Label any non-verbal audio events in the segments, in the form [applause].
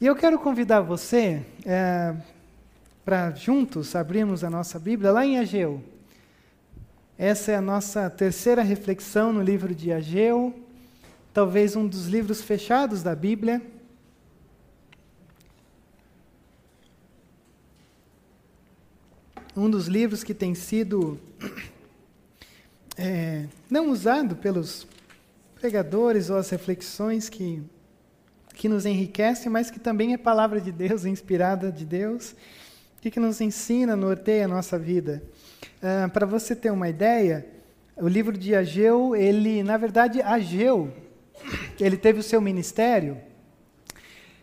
E eu quero convidar você é, para juntos abrirmos a nossa Bíblia lá em Ageu. Essa é a nossa terceira reflexão no livro de Ageu, talvez um dos livros fechados da Bíblia. Um dos livros que tem sido é, não usado pelos pregadores ou as reflexões que que nos enriquece, mas que também é palavra de Deus, inspirada de Deus, e que nos ensina, norteia a nossa vida. Uh, Para você ter uma ideia, o livro de Ageu, ele, na verdade, Ageu, ele teve o seu ministério,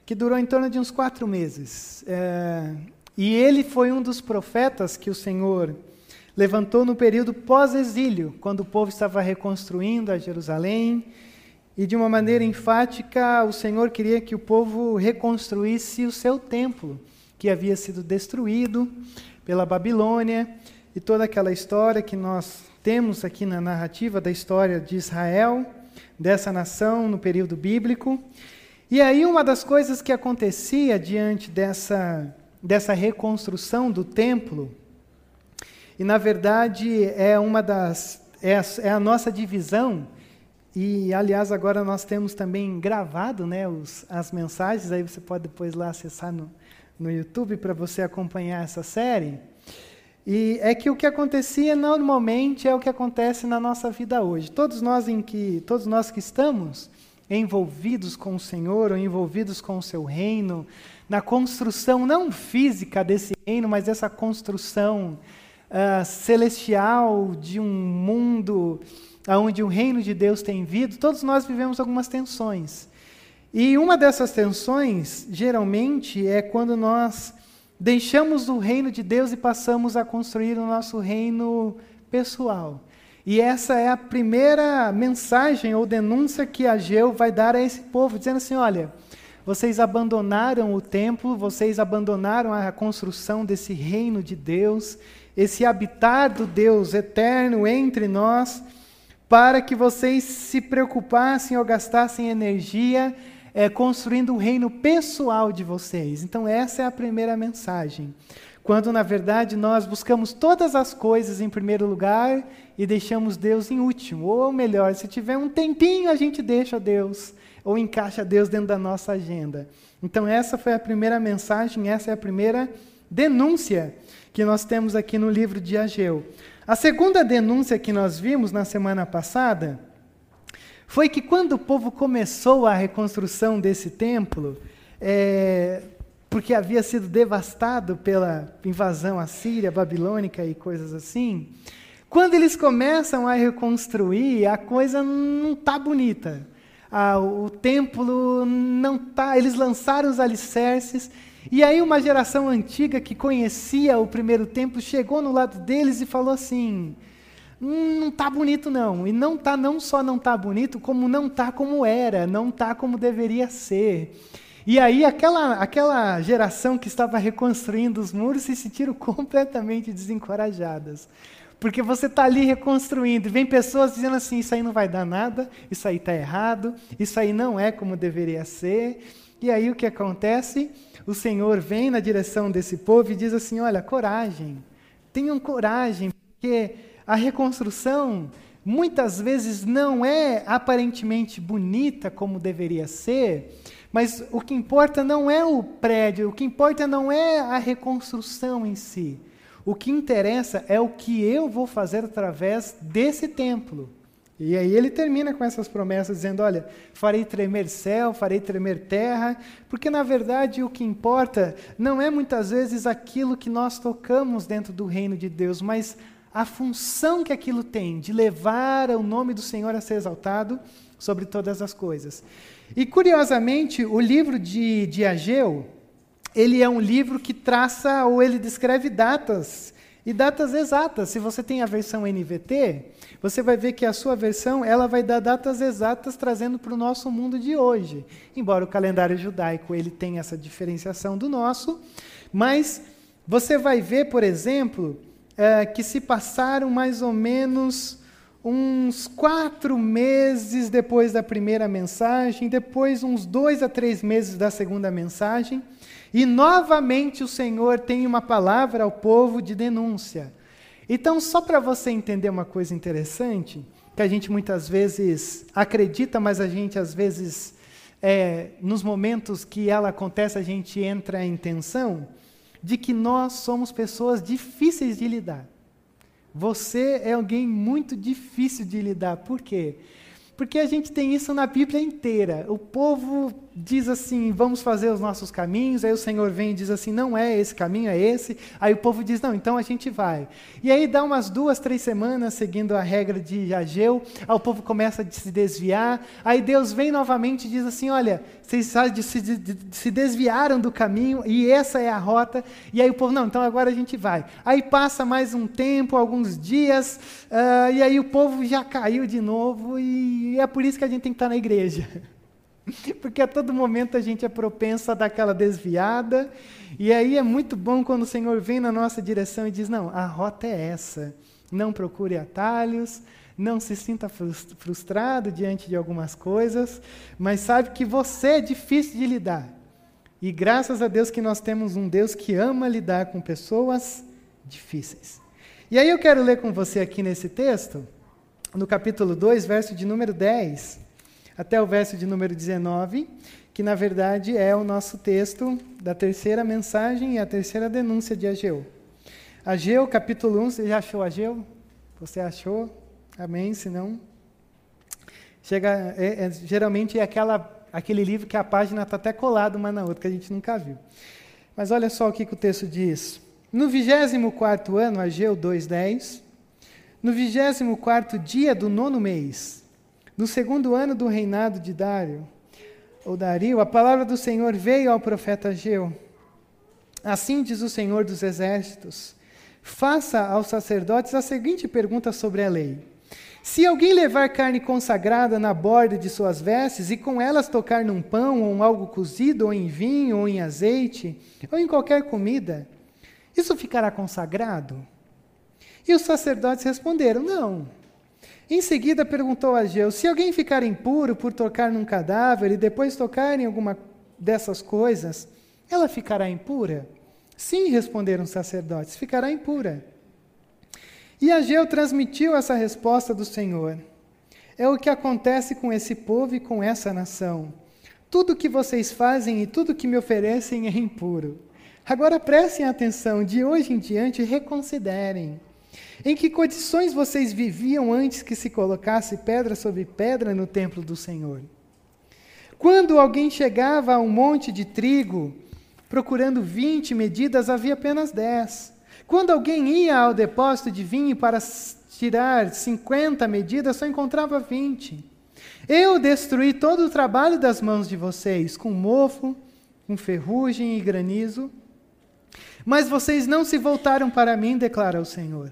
que durou em torno de uns quatro meses. Uh, e ele foi um dos profetas que o Senhor levantou no período pós-exílio, quando o povo estava reconstruindo a Jerusalém, e de uma maneira enfática, o Senhor queria que o povo reconstruísse o seu templo, que havia sido destruído pela Babilônia, e toda aquela história que nós temos aqui na narrativa da história de Israel, dessa nação no período bíblico. E aí, uma das coisas que acontecia diante dessa, dessa reconstrução do templo, e na verdade é uma das. é a, é a nossa divisão e, aliás, agora nós temos também gravado né, os, as mensagens, aí você pode depois lá acessar no, no YouTube para você acompanhar essa série. E é que o que acontecia normalmente é o que acontece na nossa vida hoje. Todos nós em que, todos nós que estamos envolvidos com o Senhor ou envolvidos com o seu reino, na construção não física desse reino, mas essa construção uh, celestial de um mundo aonde o reino de Deus tem vindo, todos nós vivemos algumas tensões. E uma dessas tensões, geralmente, é quando nós deixamos o reino de Deus e passamos a construir o nosso reino pessoal. E essa é a primeira mensagem ou denúncia que Ageu vai dar a esse povo, dizendo assim: olha, vocês abandonaram o templo, vocês abandonaram a construção desse reino de Deus, esse habitar do Deus eterno entre nós para que vocês se preocupassem ou gastassem energia é, construindo um reino pessoal de vocês. Então, essa é a primeira mensagem. Quando, na verdade, nós buscamos todas as coisas em primeiro lugar e deixamos Deus em último. Ou melhor, se tiver um tempinho, a gente deixa Deus, ou encaixa Deus dentro da nossa agenda. Então, essa foi a primeira mensagem, essa é a primeira denúncia que nós temos aqui no livro de Ageu. A segunda denúncia que nós vimos na semana passada foi que quando o povo começou a reconstrução desse templo, é, porque havia sido devastado pela invasão assíria, babilônica e coisas assim, quando eles começam a reconstruir, a coisa não está bonita. Ah, o templo não está. Eles lançaram os alicerces e aí uma geração antiga que conhecia o primeiro templo chegou no lado deles e falou assim: hum, não está bonito não. E não está não só não está bonito, como não está como era, não está como deveria ser. E aí aquela, aquela geração que estava reconstruindo os muros se sentiram [laughs] completamente desencorajadas. Porque você está ali reconstruindo, e vem pessoas dizendo assim: isso aí não vai dar nada, isso aí está errado, isso aí não é como deveria ser. E aí o que acontece? O Senhor vem na direção desse povo e diz assim: olha, coragem, tenham coragem, porque a reconstrução muitas vezes não é aparentemente bonita como deveria ser, mas o que importa não é o prédio, o que importa não é a reconstrução em si. O que interessa é o que eu vou fazer através desse templo. E aí ele termina com essas promessas, dizendo: Olha, farei tremer céu, farei tremer terra, porque na verdade o que importa não é muitas vezes aquilo que nós tocamos dentro do reino de Deus, mas a função que aquilo tem de levar o nome do Senhor a ser exaltado sobre todas as coisas. E curiosamente, o livro de, de Ageu, ele é um livro que traça ou ele descreve datas e datas exatas. Se você tem a versão NVT, você vai ver que a sua versão ela vai dar datas exatas trazendo para o nosso mundo de hoje. Embora o calendário judaico ele tenha essa diferenciação do nosso, mas você vai ver, por exemplo, é, que se passaram mais ou menos uns quatro meses depois da primeira mensagem, depois uns dois a três meses da segunda mensagem, e novamente o Senhor tem uma palavra ao povo de denúncia. Então, só para você entender uma coisa interessante, que a gente muitas vezes acredita, mas a gente às vezes, é, nos momentos que ela acontece, a gente entra em tensão, de que nós somos pessoas difíceis de lidar. Você é alguém muito difícil de lidar. Por quê? Porque a gente tem isso na Bíblia inteira. O povo diz assim: vamos fazer os nossos caminhos. Aí o Senhor vem e diz assim: não é esse caminho, é esse. Aí o povo diz: não, então a gente vai. E aí dá umas duas, três semanas seguindo a regra de Ageu. Aí o povo começa a se desviar. Aí Deus vem novamente e diz assim: olha, vocês se desviaram do caminho e essa é a rota. E aí o povo: não, então agora a gente vai. Aí passa mais um tempo, alguns dias, uh, e aí o povo já caiu de novo. E é por isso que a gente tem que estar na igreja. [laughs] [laughs] Porque a todo momento a gente é propenso a dar aquela desviada. E aí é muito bom quando o Senhor vem na nossa direção e diz: Não, a rota é essa. Não procure atalhos, não se sinta frustrado diante de algumas coisas, mas sabe que você é difícil de lidar. E graças a Deus que nós temos um Deus que ama lidar com pessoas difíceis. E aí eu quero ler com você aqui nesse texto, no capítulo 2, verso de número 10 até o verso de número 19, que na verdade é o nosso texto da terceira mensagem e a terceira denúncia de Ageu. Ageu, capítulo 1, você já achou Ageu? Você achou? Amém? Se não, chega, é, é, geralmente é aquela, aquele livro que a página está até colada uma na outra, que a gente nunca viu. Mas olha só o que, que o texto diz. No 24 ano, Ageu 2,10, no 24 dia do nono mês, no segundo ano do reinado de Dário, ou Dario, a palavra do Senhor veio ao profeta Ageu. Assim diz o Senhor dos Exércitos: Faça aos sacerdotes a seguinte pergunta sobre a lei. Se alguém levar carne consagrada na borda de suas vestes e com elas tocar num pão ou em algo cozido, ou em vinho, ou em azeite, ou em qualquer comida, isso ficará consagrado? E os sacerdotes responderam: Não. Em seguida perguntou a Ageu: Se alguém ficar impuro por tocar num cadáver e depois tocar em alguma dessas coisas, ela ficará impura? Sim, responderam os sacerdotes, ficará impura. E Ageu transmitiu essa resposta do Senhor. É o que acontece com esse povo e com essa nação. Tudo que vocês fazem e tudo que me oferecem é impuro. Agora prestem atenção, de hoje em diante reconsiderem. Em que condições vocês viviam antes que se colocasse pedra sobre pedra no templo do Senhor? Quando alguém chegava a um monte de trigo, procurando 20 medidas, havia apenas 10. Quando alguém ia ao depósito de vinho para tirar 50 medidas, só encontrava 20. Eu destruí todo o trabalho das mãos de vocês, com mofo, com ferrugem e granizo. Mas vocês não se voltaram para mim, declara o Senhor.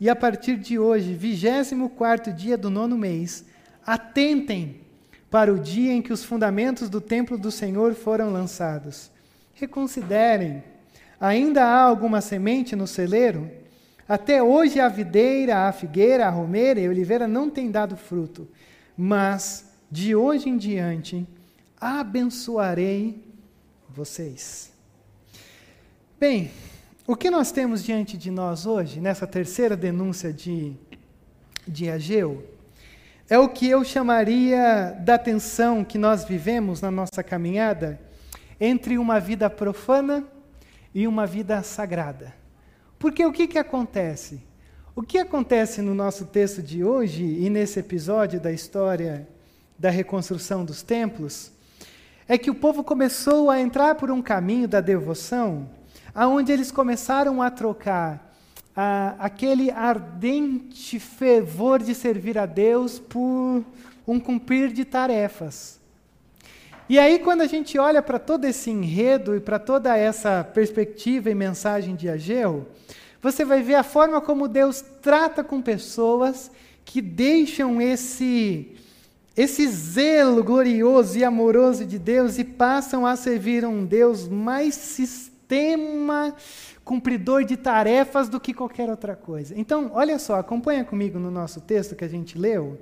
E a partir de hoje, 24 dia do nono mês, atentem para o dia em que os fundamentos do templo do Senhor foram lançados. Reconsiderem. Ainda há alguma semente no celeiro? Até hoje a videira, a figueira, a romeira e a oliveira não têm dado fruto. Mas, de hoje em diante, abençoarei vocês. Bem, o que nós temos diante de nós hoje, nessa terceira denúncia de, de Ageu, é o que eu chamaria da tensão que nós vivemos na nossa caminhada entre uma vida profana e uma vida sagrada. Porque o que, que acontece? O que acontece no nosso texto de hoje e nesse episódio da história da reconstrução dos templos é que o povo começou a entrar por um caminho da devoção aonde eles começaram a trocar ah, aquele ardente fervor de servir a Deus por um cumprir de tarefas. E aí, quando a gente olha para todo esse enredo e para toda essa perspectiva e mensagem de Ageu, você vai ver a forma como Deus trata com pessoas que deixam esse esse zelo glorioso e amoroso de Deus e passam a servir um Deus mais sistema, cumpridor de tarefas do que qualquer outra coisa. Então, olha só, acompanha comigo no nosso texto que a gente leu.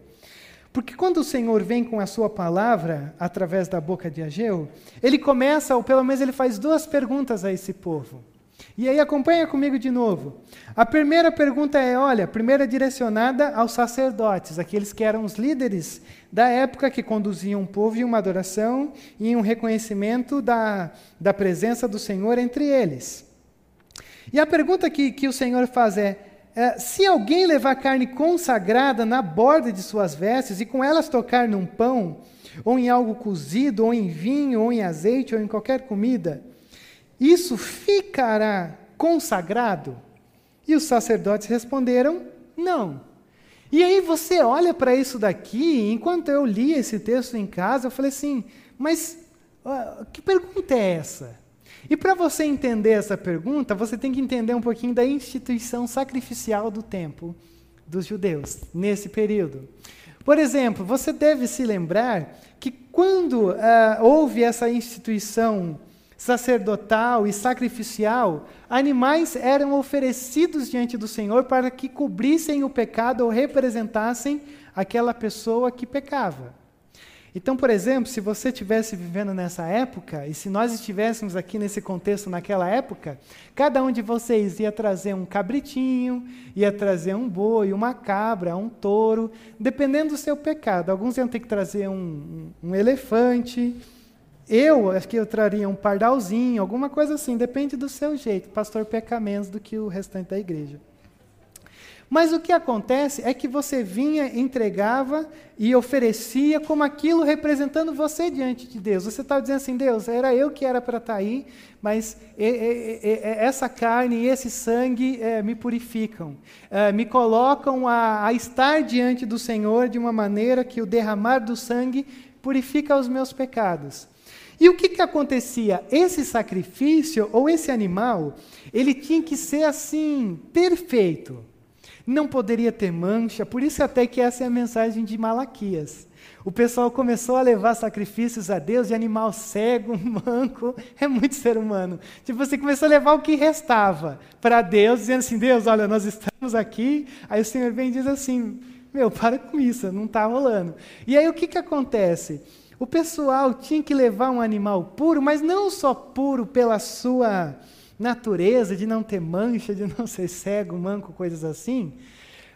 Porque quando o Senhor vem com a sua palavra através da boca de Ageu, ele começa, ou pelo menos ele faz duas perguntas a esse povo. E aí acompanha comigo de novo. A primeira pergunta é, olha, primeira direcionada aos sacerdotes, aqueles que eram os líderes da época que conduziam o povo em uma adoração e em um reconhecimento da, da presença do Senhor entre eles. E a pergunta que, que o Senhor faz é, é, se alguém levar carne consagrada na borda de suas vestes e com elas tocar num pão, ou em algo cozido, ou em vinho, ou em azeite, ou em qualquer comida, isso ficará consagrado? E os sacerdotes responderam: não. E aí você olha para isso daqui, enquanto eu li esse texto em casa, eu falei assim: mas que pergunta é essa? E para você entender essa pergunta, você tem que entender um pouquinho da instituição sacrificial do tempo dos judeus, nesse período. Por exemplo, você deve se lembrar que quando uh, houve essa instituição sacerdotal e sacrificial, animais eram oferecidos diante do Senhor para que cobrissem o pecado ou representassem aquela pessoa que pecava. Então, por exemplo, se você estivesse vivendo nessa época, e se nós estivéssemos aqui nesse contexto naquela época, cada um de vocês ia trazer um cabritinho, ia trazer um boi, uma cabra, um touro, dependendo do seu pecado. Alguns iam ter que trazer um, um, elefante, eu, acho que eu traria um pardalzinho, alguma coisa assim, depende do seu jeito. Pastor peca menos do que o restante da igreja. Mas o que acontece é que você vinha, entregava e oferecia como aquilo representando você diante de Deus. Você estava dizendo assim, Deus, era eu que era para estar tá aí, mas essa carne e esse sangue é, me purificam, é, me colocam a estar diante do Senhor de uma maneira que o derramar do sangue purifica os meus pecados. E o que, que acontecia? Esse sacrifício, ou esse animal, ele tinha que ser assim, perfeito. Não poderia ter mancha, por isso até que essa é a mensagem de Malaquias. O pessoal começou a levar sacrifícios a Deus de animal cego, [laughs] manco, é muito ser humano. Tipo, você começou a levar o que restava para Deus, dizendo assim: Deus, olha, nós estamos aqui. Aí o Senhor vem e diz assim: Meu, para com isso, não está rolando. E aí o que, que acontece? O pessoal tinha que levar um animal puro, mas não só puro pela sua natureza, de não ter mancha, de não ser cego, manco, coisas assim,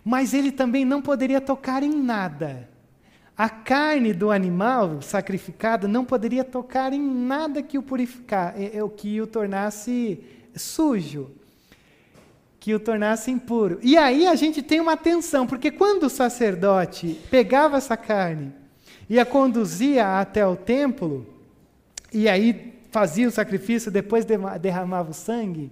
mas ele também não poderia tocar em nada. A carne do animal sacrificado não poderia tocar em nada que o purificar, é, é, que o tornasse sujo, que o tornasse impuro. E aí a gente tem uma tensão, porque quando o sacerdote pegava essa carne e a conduzia até o templo, e aí fazia o sacrifício, depois derramava o sangue.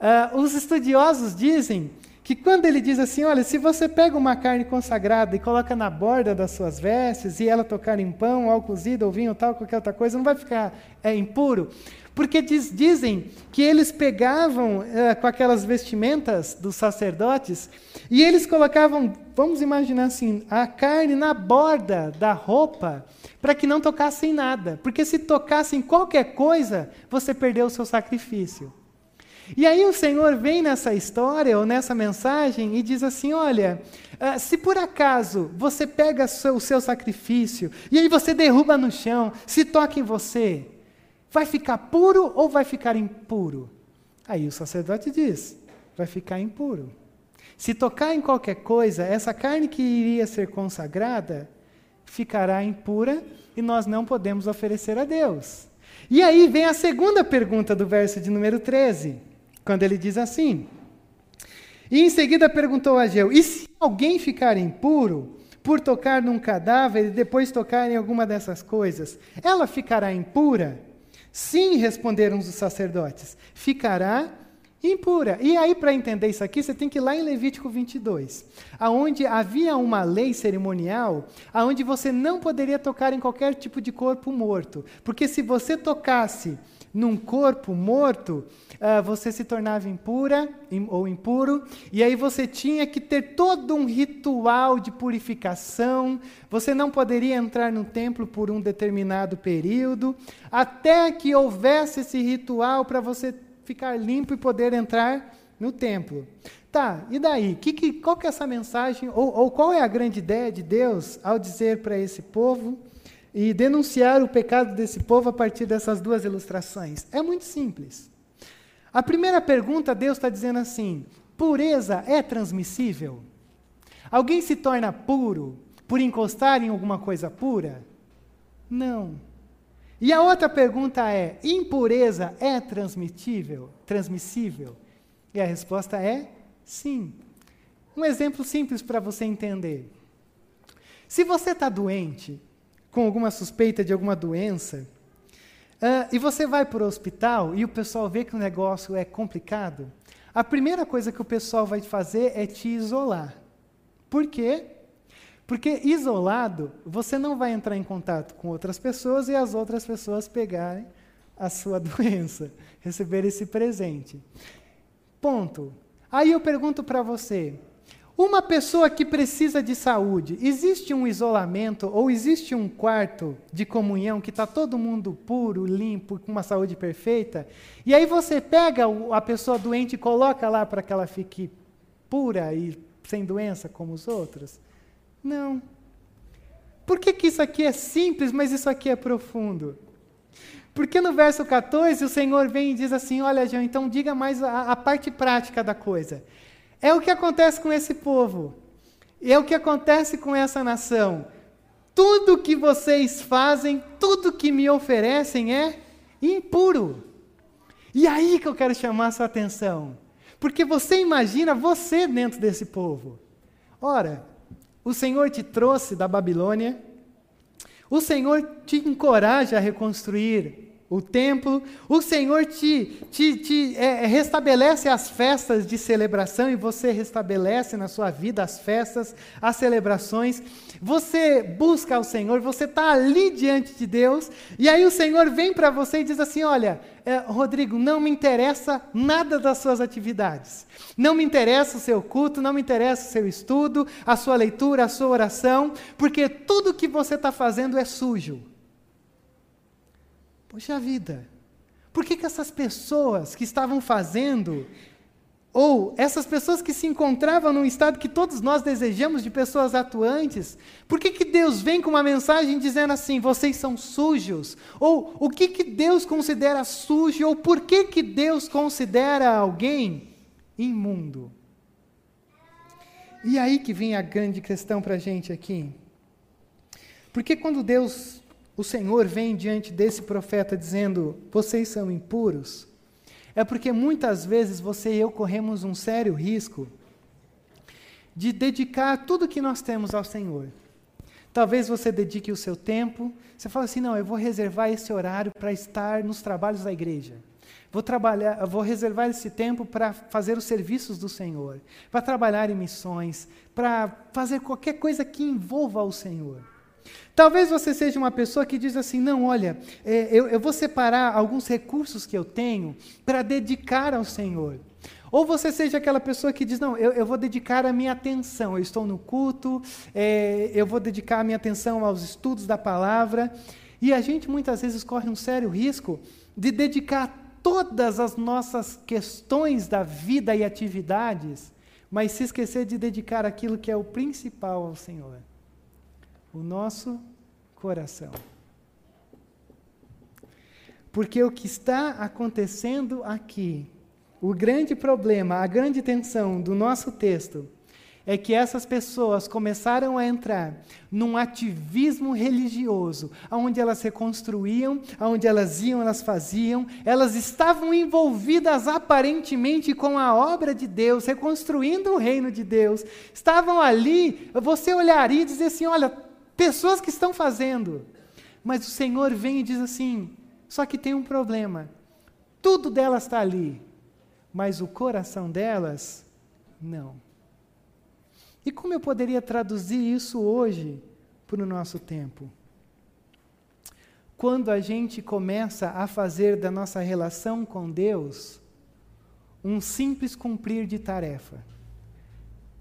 Uh, os estudiosos dizem que quando ele diz assim, olha, se você pega uma carne consagrada e coloca na borda das suas vestes e ela tocar em pão, ou cozido, ou vinho, tal, qualquer outra coisa, não vai ficar é, impuro. Porque diz, dizem que eles pegavam uh, com aquelas vestimentas dos sacerdotes e eles colocavam, vamos imaginar assim, a carne na borda da roupa para que não tocassem nada. Porque se tocassem qualquer coisa, você perdeu o seu sacrifício. E aí o Senhor vem nessa história ou nessa mensagem e diz assim: olha, uh, se por acaso você pega o seu sacrifício e aí você derruba no chão, se toca em você, Vai ficar puro ou vai ficar impuro? Aí o sacerdote diz: vai ficar impuro. Se tocar em qualquer coisa, essa carne que iria ser consagrada ficará impura e nós não podemos oferecer a Deus. E aí vem a segunda pergunta do verso de número 13, quando ele diz assim: E em seguida perguntou a Ageu: E se alguém ficar impuro por tocar num cadáver e depois tocar em alguma dessas coisas, ela ficará impura? Sim, responderam os sacerdotes, ficará impura. E aí, para entender isso aqui, você tem que ir lá em Levítico 22, aonde havia uma lei cerimonial, aonde você não poderia tocar em qualquer tipo de corpo morto, porque se você tocasse num corpo morto, uh, você se tornava impura ou impuro, e aí você tinha que ter todo um ritual de purificação, você não poderia entrar no templo por um determinado período, até que houvesse esse ritual para você ficar limpo e poder entrar no templo. Tá, e daí? Que, que, qual que é essa mensagem, ou, ou qual é a grande ideia de Deus ao dizer para esse povo e denunciar o pecado desse povo a partir dessas duas ilustrações? É muito simples. A primeira pergunta, Deus está dizendo assim: pureza é transmissível? Alguém se torna puro por encostar em alguma coisa pura? Não. E a outra pergunta é: impureza é transmitível, transmissível? E a resposta é sim. Um exemplo simples para você entender. Se você está doente, com alguma suspeita de alguma doença, uh, e você vai para o hospital e o pessoal vê que o negócio é complicado, a primeira coisa que o pessoal vai fazer é te isolar. Por quê? Porque isolado, você não vai entrar em contato com outras pessoas e as outras pessoas pegarem a sua [laughs] doença, receber esse presente. Ponto. Aí eu pergunto para você: uma pessoa que precisa de saúde, existe um isolamento ou existe um quarto de comunhão que está todo mundo puro, limpo, com uma saúde perfeita? E aí você pega a pessoa doente e coloca lá para que ela fique pura e sem doença como os outros? Não. Por que, que isso aqui é simples, mas isso aqui é profundo? Porque no verso 14 o Senhor vem e diz assim: Olha, João, então diga mais a, a parte prática da coisa. É o que acontece com esse povo, é o que acontece com essa nação. Tudo que vocês fazem, tudo que me oferecem é impuro. E aí que eu quero chamar a sua atenção. Porque você imagina você dentro desse povo. Ora, o Senhor te trouxe da Babilônia, o Senhor te encoraja a reconstruir o templo, o Senhor te, te, te é, restabelece as festas de celebração e você restabelece na sua vida as festas, as celebrações. Você busca o Senhor, você está ali diante de Deus, e aí o Senhor vem para você e diz assim: Olha, é, Rodrigo, não me interessa nada das suas atividades, não me interessa o seu culto, não me interessa o seu estudo, a sua leitura, a sua oração, porque tudo que você está fazendo é sujo. Poxa vida, por que, que essas pessoas que estavam fazendo, ou essas pessoas que se encontravam num estado que todos nós desejamos de pessoas atuantes, por que, que Deus vem com uma mensagem dizendo assim, vocês são sujos? Ou o que, que Deus considera sujo, ou por que, que Deus considera alguém imundo? E aí que vem a grande questão para a gente aqui. Porque quando Deus o Senhor vem diante desse profeta dizendo: vocês são impuros, é porque muitas vezes você e eu corremos um sério risco de dedicar tudo que nós temos ao Senhor. Talvez você dedique o seu tempo, você fala assim: não, eu vou reservar esse horário para estar nos trabalhos da igreja. Vou trabalhar, vou reservar esse tempo para fazer os serviços do Senhor, para trabalhar em missões, para fazer qualquer coisa que envolva o Senhor. Talvez você seja uma pessoa que diz assim: não, olha, é, eu, eu vou separar alguns recursos que eu tenho para dedicar ao Senhor. Ou você seja aquela pessoa que diz: Não, eu, eu vou dedicar a minha atenção, eu estou no culto, é, eu vou dedicar a minha atenção aos estudos da palavra. E a gente muitas vezes corre um sério risco de dedicar todas as nossas questões da vida e atividades, mas se esquecer de dedicar aquilo que é o principal ao Senhor o nosso coração. Porque o que está acontecendo aqui, o grande problema, a grande tensão do nosso texto, é que essas pessoas começaram a entrar num ativismo religioso, onde elas reconstruíam, onde elas iam, elas faziam, elas estavam envolvidas aparentemente com a obra de Deus, reconstruindo o reino de Deus, estavam ali, você olharia e dizer assim: olha, pessoas que estão fazendo. Mas o Senhor vem e diz assim: só que tem um problema. Tudo delas está ali, mas o coração delas, não. E como eu poderia traduzir isso hoje para o nosso tempo? Quando a gente começa a fazer da nossa relação com Deus um simples cumprir de tarefa.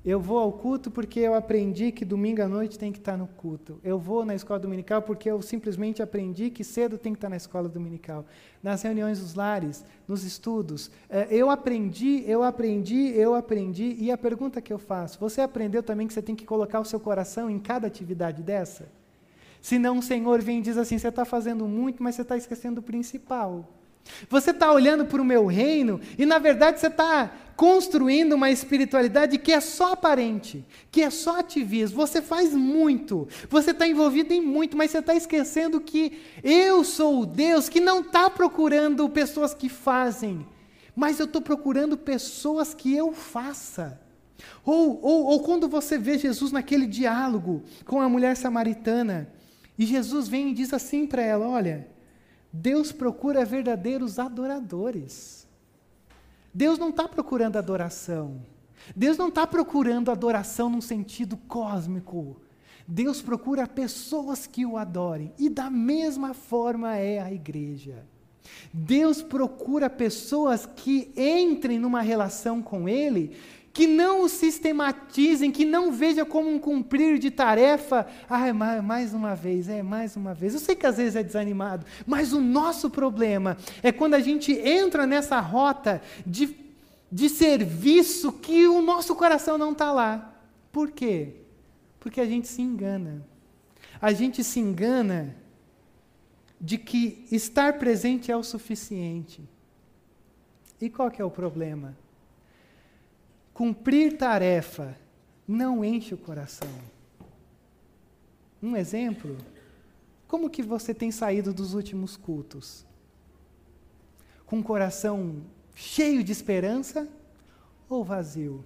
Eu vou ao culto porque eu aprendi que domingo à noite tem que estar no culto. Eu vou na escola dominical porque eu simplesmente aprendi que cedo tem que estar na escola dominical. Nas reuniões dos lares, nos estudos. Eh, eu aprendi, eu aprendi, eu aprendi. E a pergunta que eu faço: você aprendeu também que você tem que colocar o seu coração em cada atividade dessa? Senão o Senhor vem e diz assim: você está fazendo muito, mas você está esquecendo o principal. Você está olhando para o meu reino e, na verdade, você está construindo uma espiritualidade que é só aparente, que é só ativismo. Você faz muito, você está envolvido em muito, mas você está esquecendo que eu sou o Deus que não está procurando pessoas que fazem, mas eu estou procurando pessoas que eu faça. Ou, ou, ou quando você vê Jesus naquele diálogo com a mulher samaritana, e Jesus vem e diz assim para ela: Olha, Deus procura verdadeiros adoradores. Deus não está procurando adoração. Deus não está procurando adoração num sentido cósmico. Deus procura pessoas que o adorem. E da mesma forma é a igreja. Deus procura pessoas que entrem numa relação com Ele que não o sistematizem, que não vejam como um cumprir de tarefa. Ah, mais uma vez, é mais uma vez. Eu sei que às vezes é desanimado, mas o nosso problema é quando a gente entra nessa rota de, de serviço que o nosso coração não está lá. Por quê? Porque a gente se engana. A gente se engana de que estar presente é o suficiente. E qual que é o problema? Cumprir tarefa não enche o coração. Um exemplo? Como que você tem saído dos últimos cultos? Com o coração cheio de esperança ou vazio?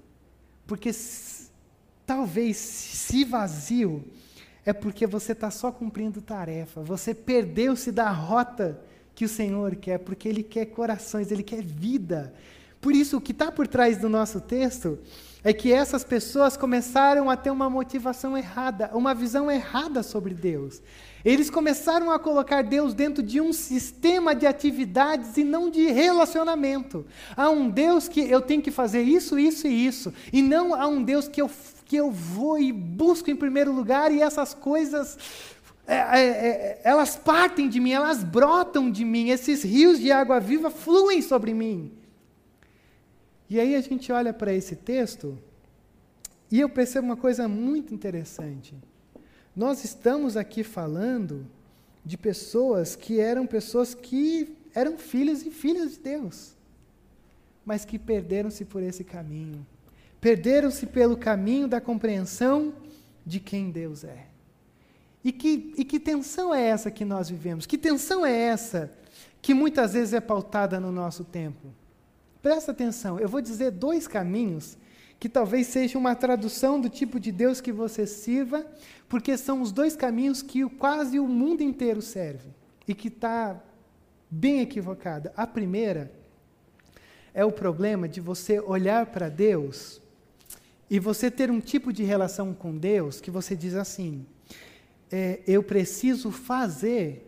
Porque talvez se vazio é porque você está só cumprindo tarefa, você perdeu-se da rota que o Senhor quer, porque Ele quer corações, Ele quer vida, por isso, o que está por trás do nosso texto é que essas pessoas começaram a ter uma motivação errada, uma visão errada sobre Deus. Eles começaram a colocar Deus dentro de um sistema de atividades e não de relacionamento. Há um Deus que eu tenho que fazer isso, isso e isso, e não há um Deus que eu, que eu vou e busco em primeiro lugar e essas coisas é, é, é, elas partem de mim, elas brotam de mim, esses rios de água viva fluem sobre mim. E aí a gente olha para esse texto e eu percebo uma coisa muito interessante. Nós estamos aqui falando de pessoas que eram pessoas que eram filhos e filhas de Deus, mas que perderam-se por esse caminho. Perderam-se pelo caminho da compreensão de quem Deus é. E que, e que tensão é essa que nós vivemos? Que tensão é essa que muitas vezes é pautada no nosso tempo? Presta atenção, eu vou dizer dois caminhos que talvez sejam uma tradução do tipo de Deus que você sirva, porque são os dois caminhos que quase o mundo inteiro serve e que está bem equivocada. A primeira é o problema de você olhar para Deus e você ter um tipo de relação com Deus que você diz assim: é, eu preciso fazer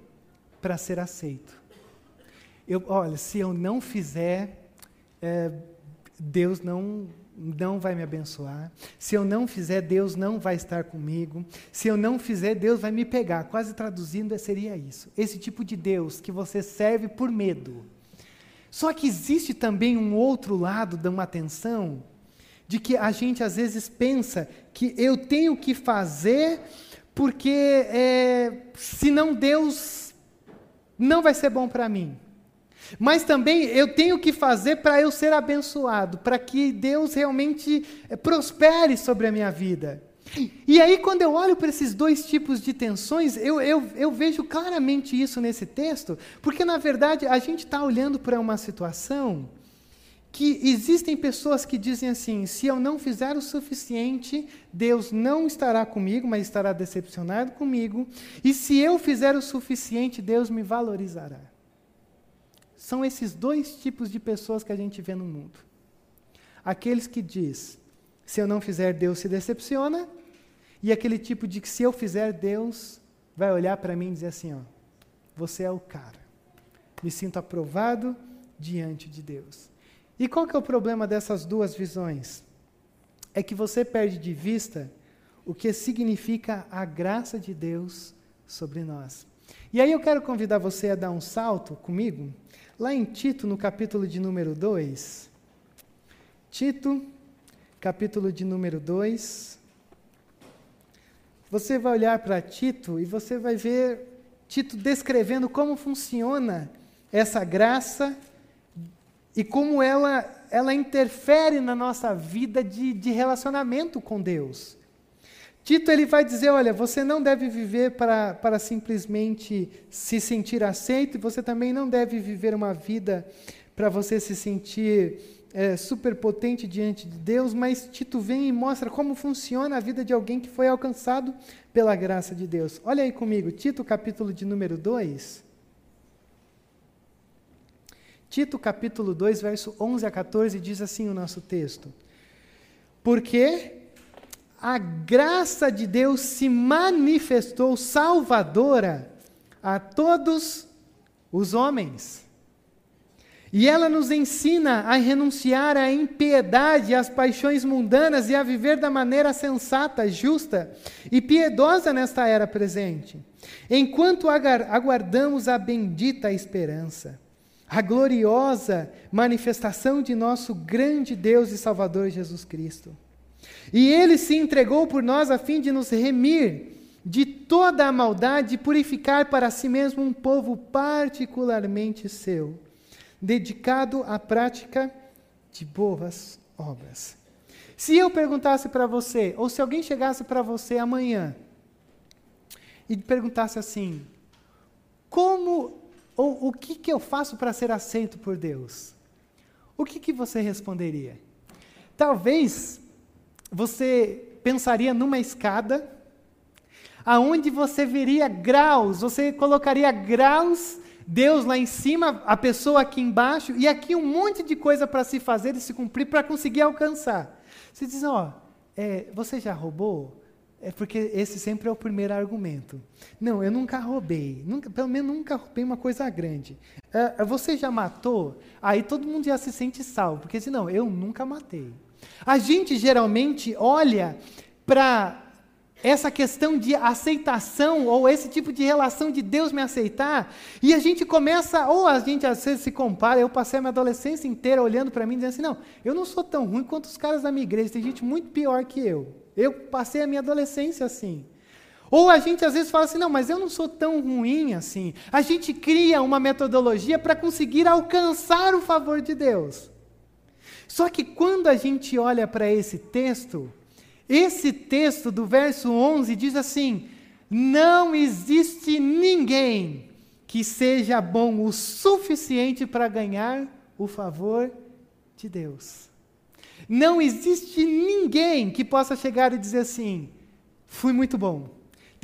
para ser aceito. Eu, olha, se eu não fizer, é, Deus não não vai me abençoar. Se eu não fizer, Deus não vai estar comigo. Se eu não fizer, Deus vai me pegar. Quase traduzindo, seria isso. Esse tipo de Deus que você serve por medo. Só que existe também um outro lado de uma tensão, de que a gente às vezes pensa que eu tenho que fazer porque é, senão Deus não vai ser bom para mim. Mas também eu tenho que fazer para eu ser abençoado, para que Deus realmente eh, prospere sobre a minha vida. E aí, quando eu olho para esses dois tipos de tensões, eu, eu, eu vejo claramente isso nesse texto, porque na verdade a gente está olhando para uma situação que existem pessoas que dizem assim: se eu não fizer o suficiente, Deus não estará comigo, mas estará decepcionado comigo, e se eu fizer o suficiente, Deus me valorizará. São esses dois tipos de pessoas que a gente vê no mundo. Aqueles que diz, se eu não fizer, Deus se decepciona, e aquele tipo de que se eu fizer, Deus vai olhar para mim e dizer assim, ó, você é o cara. Me sinto aprovado diante de Deus. E qual que é o problema dessas duas visões? é que você perde de vista o que significa a graça de Deus sobre nós. E aí eu quero convidar você a dar um salto comigo, lá em Tito, no capítulo de número 2. Tito, capítulo de número 2. Você vai olhar para Tito e você vai ver Tito descrevendo como funciona essa graça e como ela, ela interfere na nossa vida de, de relacionamento com Deus. Tito ele vai dizer, olha, você não deve viver para, para simplesmente se sentir aceito, e você também não deve viver uma vida para você se sentir é, superpotente diante de Deus, mas Tito vem e mostra como funciona a vida de alguém que foi alcançado pela graça de Deus. Olha aí comigo, Tito capítulo de número 2. Tito capítulo 2, verso 11 a 14, diz assim o nosso texto. Porque a graça de Deus se manifestou salvadora a todos os homens. E ela nos ensina a renunciar à impiedade, às paixões mundanas e a viver da maneira sensata, justa e piedosa nesta era presente, enquanto aguardamos a bendita esperança, a gloriosa manifestação de nosso grande Deus e Salvador Jesus Cristo e ele se entregou por nós a fim de nos remir de toda a maldade e purificar para si mesmo um povo particularmente seu, dedicado à prática de boas obras. Se eu perguntasse para você, ou se alguém chegasse para você amanhã e perguntasse assim: como ou o que, que eu faço para ser aceito por Deus? O que, que você responderia? Talvez você pensaria numa escada, aonde você veria graus, você colocaria graus, Deus lá em cima, a pessoa aqui embaixo, e aqui um monte de coisa para se fazer e se cumprir para conseguir alcançar. Você diz, ó, é, você já roubou? É porque esse sempre é o primeiro argumento. Não, eu nunca roubei. Nunca, pelo menos nunca roubei uma coisa grande. É, você já matou? Aí todo mundo já se sente salvo. Porque se não, eu nunca matei. A gente geralmente olha para essa questão de aceitação ou esse tipo de relação de Deus me aceitar, e a gente começa, ou a gente às vezes se compara, eu passei a minha adolescência inteira olhando para mim dizendo assim, não, eu não sou tão ruim quanto os caras da minha igreja, tem gente muito pior que eu. Eu passei a minha adolescência assim. Ou a gente às vezes fala assim, não, mas eu não sou tão ruim assim. A gente cria uma metodologia para conseguir alcançar o favor de Deus. Só que quando a gente olha para esse texto, esse texto do verso 11 diz assim: Não existe ninguém que seja bom o suficiente para ganhar o favor de Deus. Não existe ninguém que possa chegar e dizer assim: fui muito bom,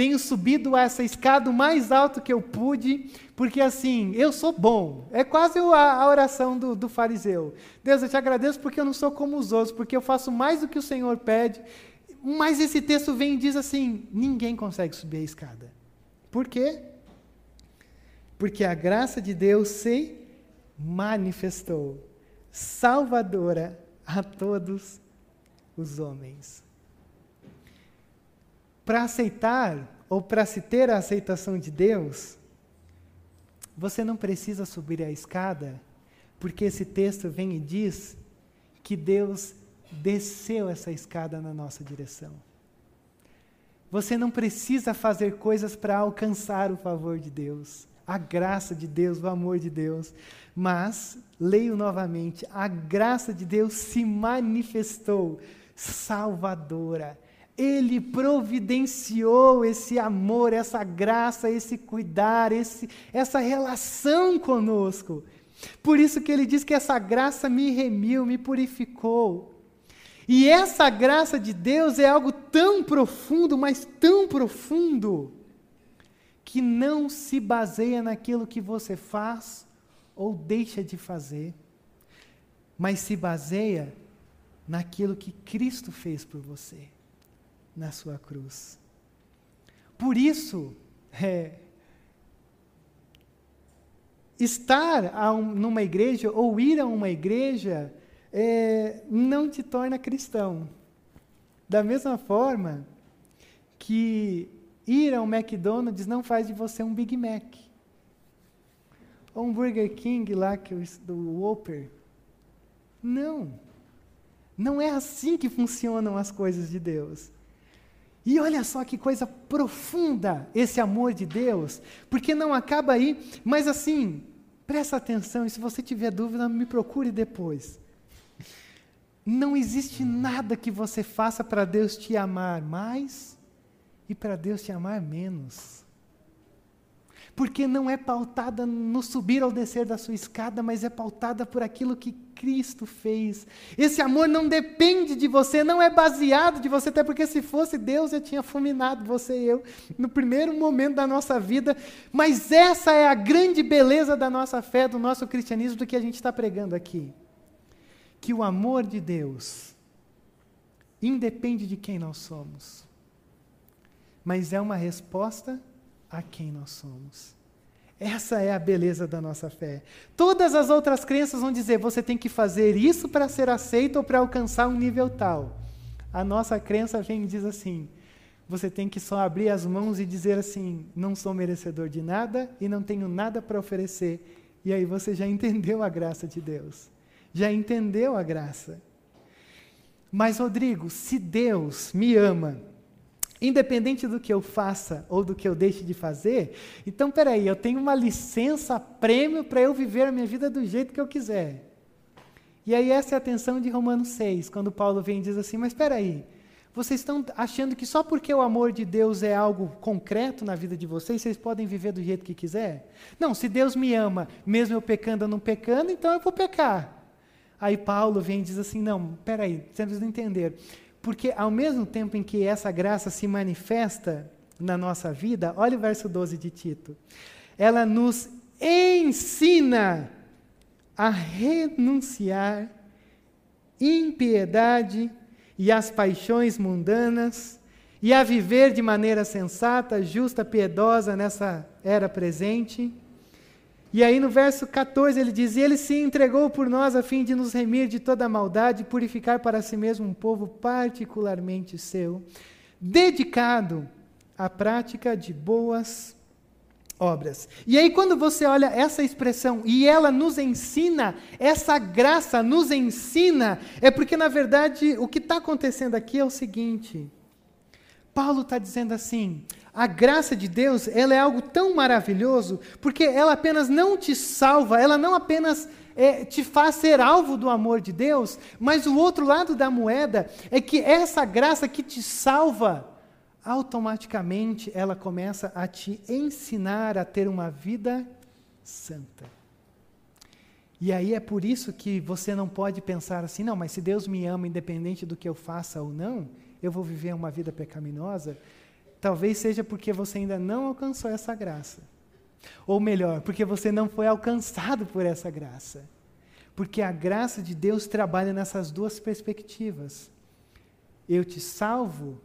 tenho subido essa escada o mais alto que eu pude, porque assim, eu sou bom. É quase a, a oração do, do, fariseu. Deus, eu te agradeço porque eu não sou como os outros, porque eu faço mais do que o Senhor pede. Mas esse texto vem e diz assim: ninguém consegue subir a escada. Por quê? Porque a graça de Deus se manifestou, salvadora a todos os homens para aceitar ou para se ter a aceitação de Deus, você não precisa subir a escada, porque esse texto vem e diz que Deus desceu essa escada na nossa direção. Você não precisa fazer coisas para alcançar o favor de Deus, a graça de Deus, o amor de Deus. Mas, leio novamente, a graça de Deus se manifestou salvadora ele providenciou esse amor, essa graça, esse cuidar, esse, essa relação conosco. Por isso que ele diz que essa graça me remiu, me purificou. E essa graça de Deus é algo tão profundo, mas tão profundo, que não se baseia naquilo que você faz ou deixa de fazer, mas se baseia naquilo que Cristo fez por você na sua cruz. Por isso, é, estar um, numa igreja ou ir a uma igreja é, não te torna cristão. Da mesma forma que ir ao McDonald's não faz de você um Big Mac. Ou um Burger King lá, que do Whopper. Não. Não é assim que funcionam as coisas de Deus. E olha só que coisa profunda esse amor de Deus, porque não acaba aí, mas assim, presta atenção, e se você tiver dúvida, me procure depois. Não existe nada que você faça para Deus te amar mais e para Deus te amar menos porque não é pautada no subir ou descer da sua escada, mas é pautada por aquilo que Cristo fez. Esse amor não depende de você, não é baseado de você, até porque se fosse Deus, já tinha fulminado você e eu no primeiro momento da nossa vida. Mas essa é a grande beleza da nossa fé, do nosso cristianismo, do que a gente está pregando aqui. Que o amor de Deus independe de quem nós somos, mas é uma resposta a quem nós somos. Essa é a beleza da nossa fé. Todas as outras crenças vão dizer: você tem que fazer isso para ser aceito ou para alcançar um nível tal. A nossa crença vem e diz assim: você tem que só abrir as mãos e dizer assim: não sou merecedor de nada e não tenho nada para oferecer. E aí você já [laughs] entendeu a graça de Deus. Já entendeu a graça. Mas, Rodrigo, se Deus me ama, independente do que eu faça ou do que eu deixe de fazer, então peraí, eu tenho uma licença prêmio para eu viver a minha vida do jeito que eu quiser. E aí essa é a atenção de Romanos 6, quando Paulo vem e diz assim, mas peraí, vocês estão achando que só porque o amor de Deus é algo concreto na vida de vocês, vocês podem viver do jeito que quiser? Não, se Deus me ama, mesmo eu pecando ou não pecando, então eu vou pecar. Aí Paulo vem e diz assim, não, peraí, vocês precisam entender. Porque ao mesmo tempo em que essa graça se manifesta na nossa vida, olha o verso 12 de Tito. Ela nos ensina a renunciar impiedade e as paixões mundanas e a viver de maneira sensata, justa, piedosa nessa era presente e aí no verso 14 ele diz: e Ele se entregou por nós a fim de nos remir de toda maldade e purificar para si mesmo um povo particularmente seu, dedicado à prática de boas obras. E aí, quando você olha essa expressão e ela nos ensina, essa graça nos ensina, é porque, na verdade, o que está acontecendo aqui é o seguinte: Paulo está dizendo assim: a graça de Deus, ela é algo tão maravilhoso, porque ela apenas não te salva, ela não apenas é, te faz ser alvo do amor de Deus, mas o outro lado da moeda é que essa graça que te salva, automaticamente ela começa a te ensinar a ter uma vida santa. E aí é por isso que você não pode pensar assim, não, mas se Deus me ama, independente do que eu faça ou não, eu vou viver uma vida pecaminosa. Talvez seja porque você ainda não alcançou essa graça. Ou melhor, porque você não foi alcançado por essa graça. Porque a graça de Deus trabalha nessas duas perspectivas. Eu te salvo,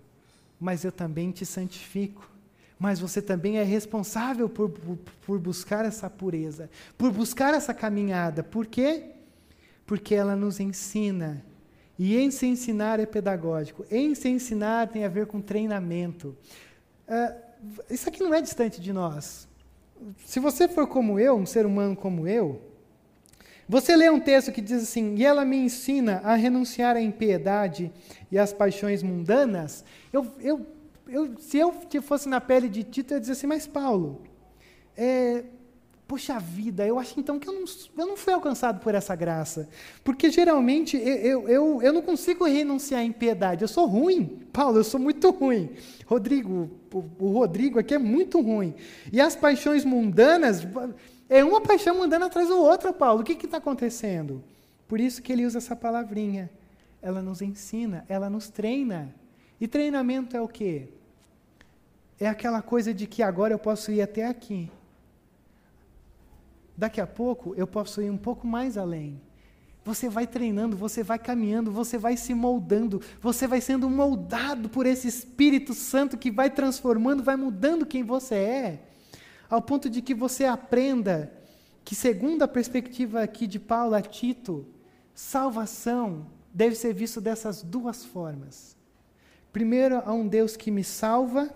mas eu também te santifico. Mas você também é responsável por, por, por buscar essa pureza, por buscar essa caminhada. Por quê? Porque ela nos ensina e em se ensinar é pedagógico. Em se ensinar tem a ver com treinamento. Uh, isso aqui não é distante de nós. Se você for como eu, um ser humano como eu, você lê um texto que diz assim: E ela me ensina a renunciar à impiedade e às paixões mundanas. Eu, eu, eu, se eu fosse na pele de Tito, eu ia dizer assim: Mas Paulo, é, Poxa vida, eu acho então que eu não, eu não fui alcançado por essa graça. Porque geralmente eu, eu, eu não consigo renunciar em piedade. Eu sou ruim. Paulo, eu sou muito ruim. Rodrigo, o, o Rodrigo aqui é muito ruim. E as paixões mundanas, é uma paixão mundana atrás da outra, Paulo. O que está acontecendo? Por isso que ele usa essa palavrinha. Ela nos ensina, ela nos treina. E treinamento é o quê? É aquela coisa de que agora eu posso ir até aqui Daqui a pouco eu posso ir um pouco mais além. Você vai treinando, você vai caminhando, você vai se moldando, você vai sendo moldado por esse Espírito Santo que vai transformando, vai mudando quem você é, ao ponto de que você aprenda que, segundo a perspectiva aqui de Paulo a Tito, salvação deve ser visto dessas duas formas. primeiro a um Deus que me salva.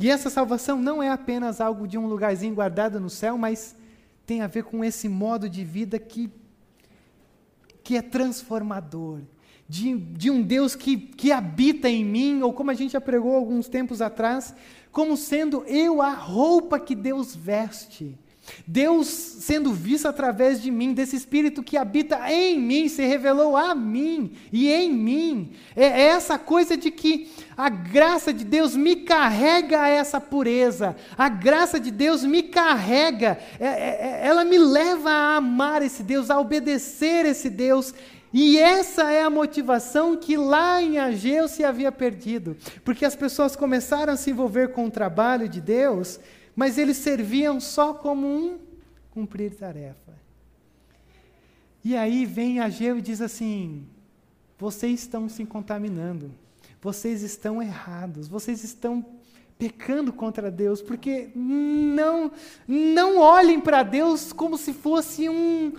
E essa salvação não é apenas algo de um lugarzinho guardado no céu, mas tem a ver com esse modo de vida que, que é transformador. De, de um Deus que, que habita em mim, ou como a gente já pregou alguns tempos atrás, como sendo eu a roupa que Deus veste. Deus sendo visto através de mim, desse Espírito que habita em mim, se revelou a mim e em mim. É, essa coisa de que a graça de Deus me carrega essa pureza, a graça de Deus me carrega, é, é, é, ela me leva a amar esse Deus, a obedecer esse Deus. E essa é a motivação que lá em Ageu se havia perdido, porque as pessoas começaram a se envolver com o trabalho de Deus mas eles serviam só como um cumprir tarefa. E aí vem Ageu e diz assim: vocês estão se contaminando, vocês estão errados, vocês estão pecando contra Deus, porque não não olhem para Deus como se fosse um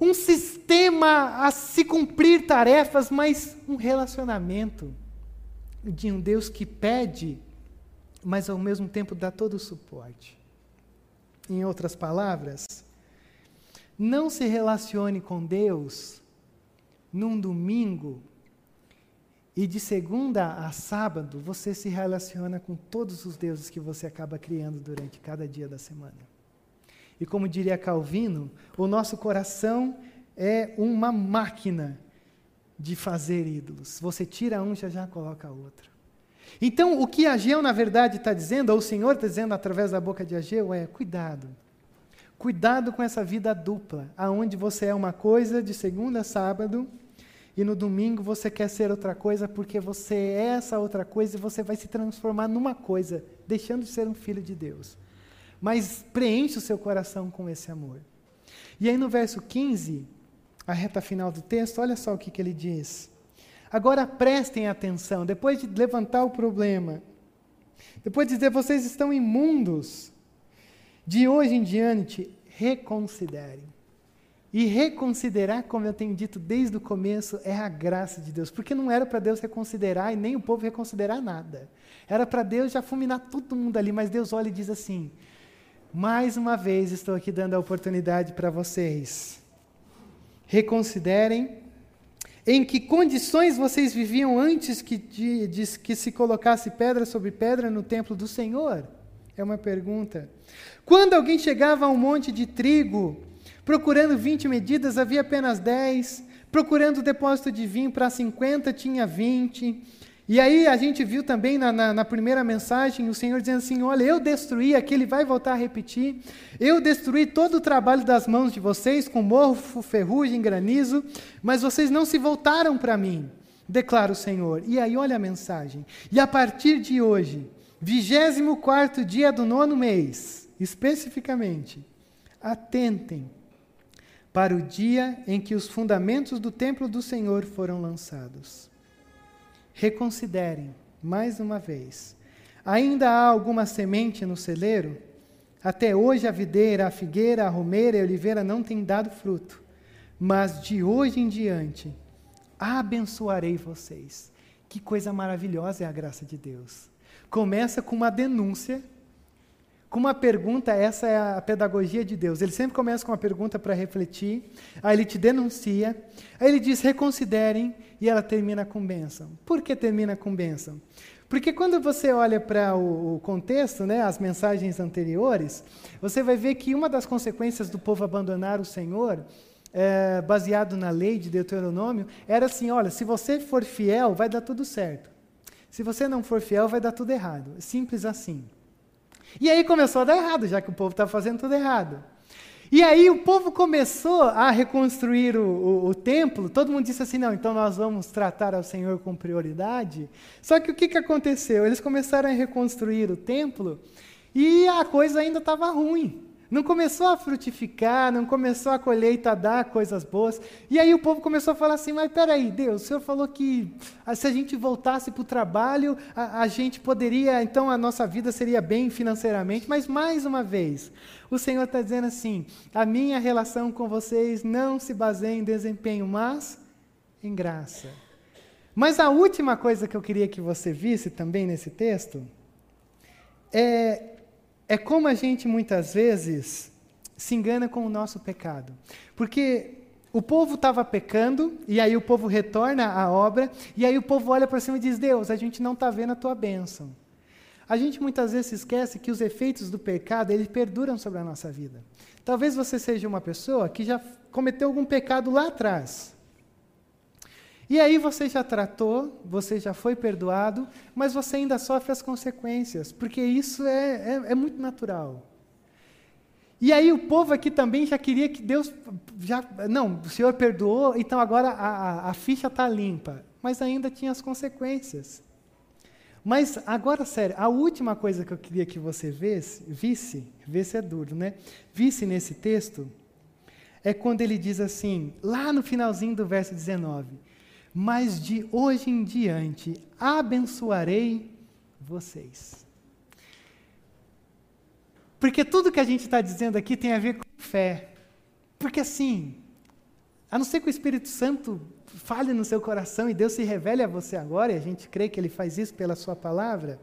um sistema a se cumprir tarefas, mas um relacionamento de um Deus que pede mas ao mesmo tempo dá todo o suporte. Em outras palavras, não se relacione com Deus num domingo e de segunda a sábado você se relaciona com todos os deuses que você acaba criando durante cada dia da semana. E como diria Calvino, o nosso coração é uma máquina de fazer ídolos. Você tira um, já já coloca outro. Então, o que Ageu, na verdade, está dizendo, ou o Senhor está dizendo através da boca de Ageu, é: cuidado. Cuidado com essa vida dupla, aonde você é uma coisa de segunda a sábado e no domingo você quer ser outra coisa porque você é essa outra coisa e você vai se transformar numa coisa, deixando de ser um filho de Deus. Mas preenche o seu coração com esse amor. E aí no verso 15, a reta final do texto, olha só o que, que ele diz. Agora prestem atenção, depois de levantar o problema, depois de dizer vocês estão imundos, de hoje em diante, reconsiderem. E reconsiderar, como eu tenho dito desde o começo, é a graça de Deus. Porque não era para Deus reconsiderar e nem o povo reconsiderar nada. Era para Deus já fulminar todo mundo ali, mas Deus olha e diz assim: mais uma vez estou aqui dando a oportunidade para vocês. Reconsiderem em que condições vocês viviam antes que, de, de, que se colocasse pedra sobre pedra no templo do Senhor? É uma pergunta. Quando alguém chegava a um monte de trigo, procurando 20 medidas, havia apenas 10. Procurando o depósito de vinho para 50, tinha 20. E aí a gente viu também na, na, na, primeira mensagem o Senhor dizendo assim: Olha, eu destruí, aqui ele vai voltar a repetir, eu destruí todo o trabalho das mãos de vocês, com morro, ferrugem, granizo, mas vocês não se voltaram para mim, declara o Senhor. E aí olha a mensagem. E a partir de hoje, 24 dia do nono mês, especificamente, atentem para o dia em que os fundamentos do templo do Senhor foram lançados reconsiderem mais uma vez. Ainda há alguma semente no celeiro? Até hoje a videira, a figueira, a romeira e a oliveira não têm dado fruto. Mas de hoje em diante abençoarei vocês. Que coisa maravilhosa é a graça de Deus. Começa com uma denúncia com uma pergunta, essa é a pedagogia de Deus. Ele sempre começa com uma pergunta para refletir, aí ele te denuncia, aí ele diz reconsiderem e ela termina com bênção. Por que termina com bênção? Porque quando você olha para o, contexto, né, as mensagens anteriores, você vai ver que uma das consequências do povo abandonar o Senhor, é, baseado na lei de Deuteronômio, era assim: olha, se você for fiel, vai dar tudo certo. Se você não for fiel, vai dar tudo errado. Simples assim. E aí começou a dar errado, já que o povo estava fazendo tudo errado. E aí o povo começou a reconstruir o, o, o, templo, todo mundo disse assim, não, então nós vamos tratar ao Senhor com prioridade. Só que o que, que aconteceu? Eles começaram a reconstruir o templo e a coisa ainda estava ruim. Não começou a frutificar, não começou a colheita a dar coisas boas. E aí o povo começou a falar assim: mas peraí, Deus, o senhor falou que ah, se a gente voltasse para o trabalho, a, a, gente poderia, então a nossa vida seria bem financeiramente. Mas mais uma vez, o Senhor está dizendo assim: a minha relação com vocês não se baseia em desempenho, mas em graça. Mas a última coisa que eu queria que você visse também nesse texto é, é como a gente muitas vezes se engana com o nosso pecado. Porque o povo estava pecando, e aí o povo retorna à obra, e aí o povo olha para cima e diz: Deus, a gente não está vendo a tua bênção. A gente muitas vezes esquece que os efeitos do pecado, eles perduram sobre a nossa vida. Talvez você seja uma pessoa que já cometeu algum pecado lá atrás. E aí você já tratou, você já foi perdoado, mas você ainda sofre as consequências, porque isso é, é, é muito natural. E aí o povo aqui também já queria que Deus já não, o Senhor perdoou, então agora a, a, a ficha está limpa, mas ainda tinha as consequências. Mas agora sério, a última coisa que eu queria que você visse, visse, visse é duro, né? Visse nesse texto é quando ele diz assim, lá no finalzinho do verso 19: "Mas de hoje em diante abençoarei vocês". Porque tudo que a gente está dizendo aqui tem a ver com fé. Porque assim, a não ser que o Espírito Santo fale no seu coração e Deus se revele a você agora, e a gente crê que Ele faz isso pela Sua palavra.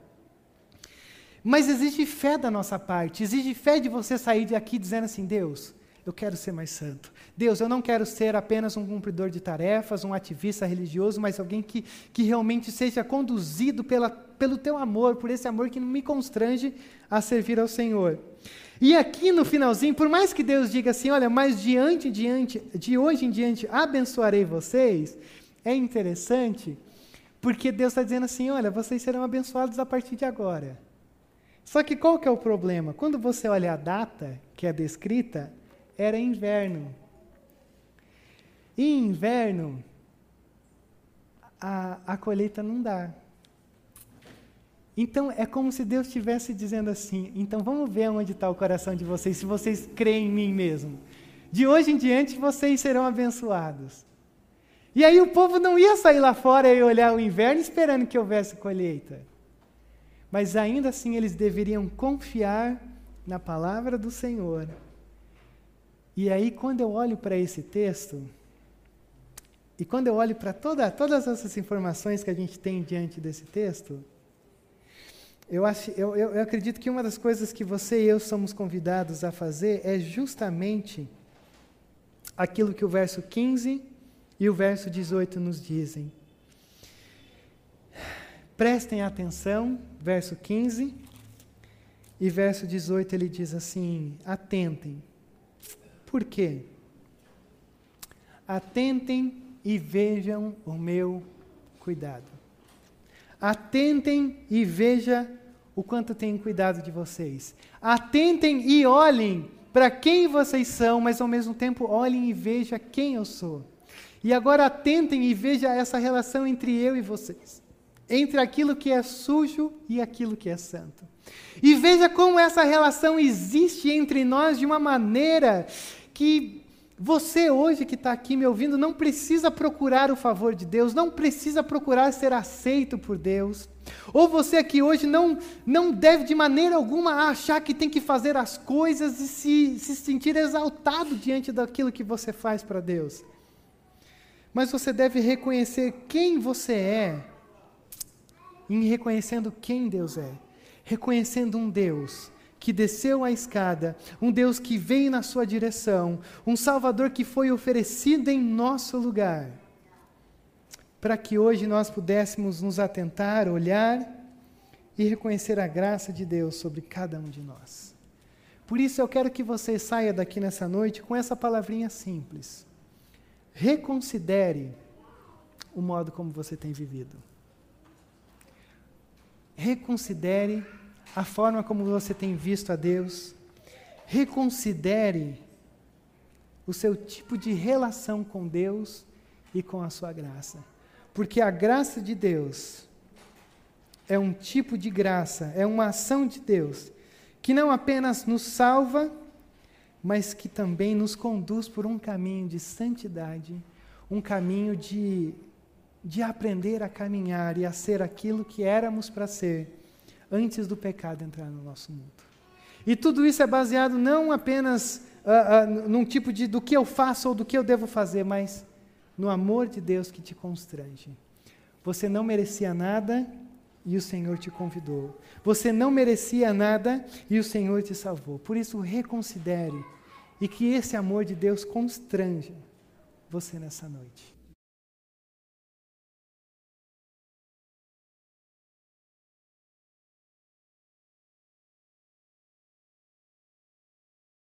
Mas exige fé da nossa parte, exige fé de você sair de aqui dizendo assim: Deus, eu quero ser mais santo. Deus, eu não quero ser apenas um cumpridor de tarefas, um ativista religioso, mas alguém que, que realmente seja conduzido pela, pelo teu amor, por esse amor que me constrange a servir ao Senhor. E aqui no finalzinho, por mais que Deus diga assim, olha, mas diante, diante, de hoje em diante abençoarei vocês, é interessante, porque Deus está dizendo assim, olha, vocês serão abençoados a partir de agora. Só que qual que é o problema? Quando você olha a data que é descrita, era inverno. E inverno, a, a colheita não dá. Então é como se Deus estivesse dizendo assim: então vamos ver onde está o coração de vocês, se vocês creem em mim mesmo. De hoje em diante vocês serão abençoados. E aí o povo não ia sair lá fora e olhar o inverno esperando que houvesse colheita. Mas ainda assim eles deveriam confiar na palavra do Senhor e aí, quando eu olho para esse texto, e quando eu olho para toda, todas essas informações que a gente tem diante desse texto, eu, acho, eu, eu, eu acredito que uma das coisas que você e eu somos convidados a fazer é justamente aquilo que o verso 15 e o verso 18 nos dizem. Prestem atenção, verso 15 e verso 18 ele diz assim: atentem por quê? Atentem e vejam o meu cuidado. Atentem e vejam o quanto tenho cuidado de vocês. Atentem e olhem para quem vocês são, mas ao mesmo tempo olhem e vejam quem eu sou. E agora atentem e vejam essa relação entre eu e vocês, entre aquilo que é sujo e aquilo que é santo. E veja como essa relação existe entre nós de uma maneira que você hoje que está aqui me ouvindo não precisa procurar o favor de Deus, não precisa procurar ser aceito por Deus. Ou você aqui hoje não, não deve de maneira alguma achar que tem que fazer as coisas e se, se sentir exaltado diante daquilo que você faz para Deus. Mas você deve reconhecer quem você é, em reconhecendo quem Deus é, reconhecendo um Deus que desceu a escada, um Deus que veio na sua direção, um Salvador que foi oferecido em nosso lugar, para que hoje nós pudéssemos nos atentar, olhar e reconhecer a graça de Deus sobre cada um de nós. Por isso eu quero que você saia daqui nessa noite com essa palavrinha simples. Reconsidere o modo como você tem vivido. Reconsidere a forma como você tem visto a Deus. Reconsidere o seu tipo de relação com Deus e com a sua graça. Porque a graça de Deus é um tipo de graça, é uma ação de Deus que não apenas nos salva, mas que também nos conduz por um caminho de santidade, um caminho de, de aprender a caminhar e a ser aquilo que éramos para ser antes do pecado entrar no nosso mundo. E tudo isso é baseado não apenas uh, uh, num tipo de do que eu faço ou do que eu devo fazer, mas no amor de Deus que te constrange. Você não merecia nada e o Senhor te convidou. Você não merecia nada e o Senhor te salvou. Por isso, reconsidere e que esse amor de Deus constrange você nessa noite.